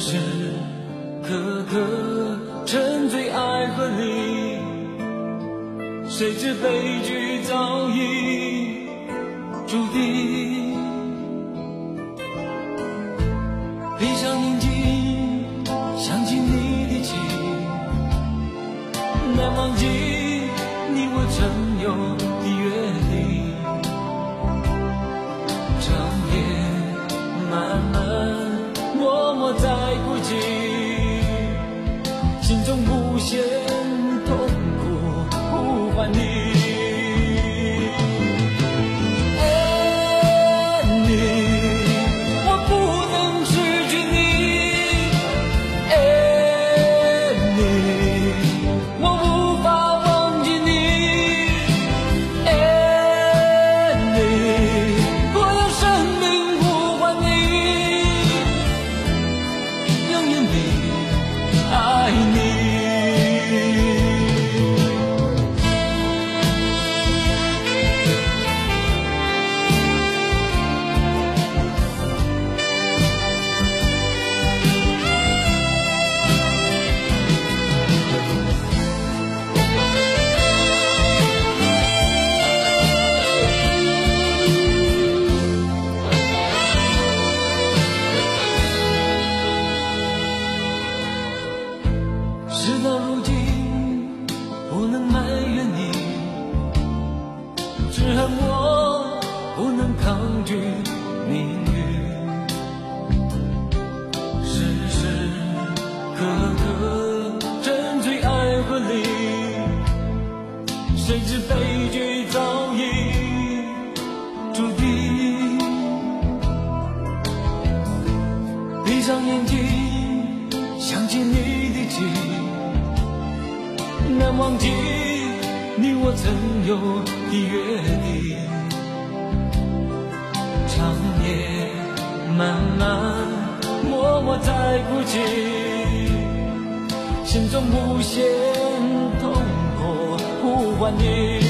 时刻刻沉醉爱河里，谁知悲剧早已注定。闭上眼睛，想起你的情，难忘记中只恨我不能抗拒命运。时时刻刻沉醉爱河里，谁知悲剧早已注定。闭上眼睛，想起你的情，难忘记你我曾有的约长夜漫漫，默默在哭泣，心中无限痛苦呼唤你。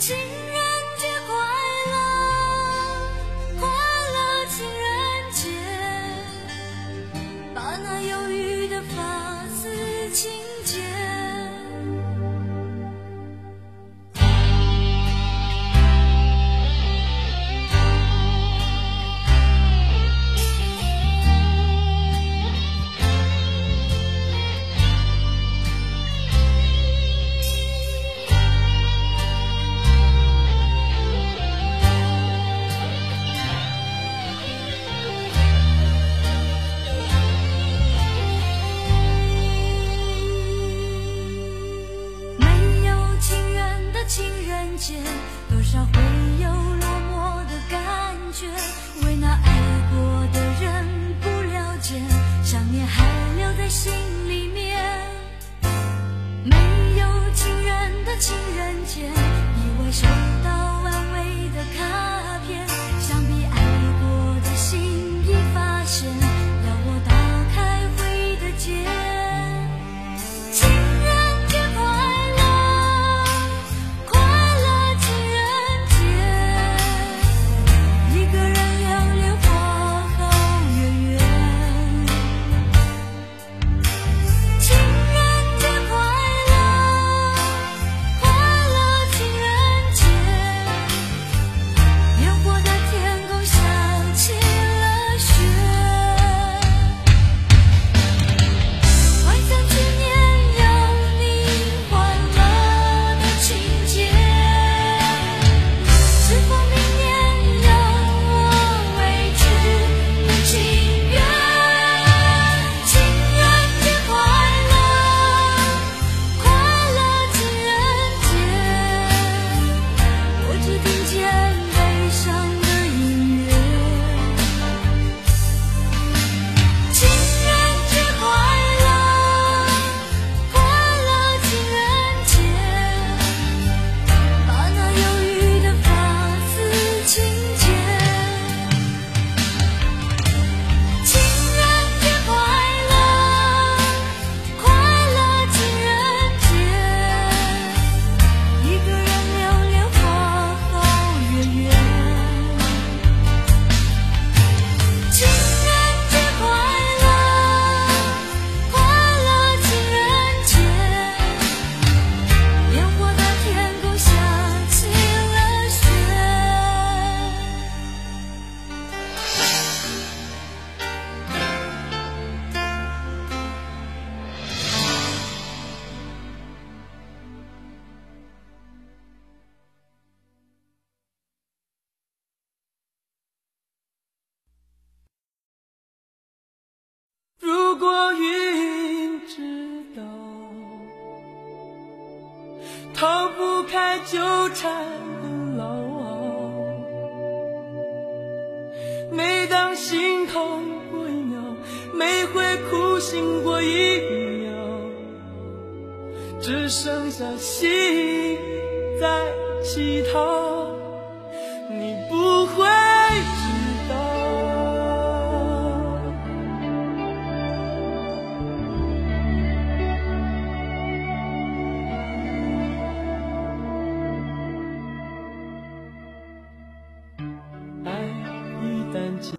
情人节快我云知道，逃不开纠缠的牢。每当心痛过一秒，每回哭醒过一秒，只剩下心在乞讨。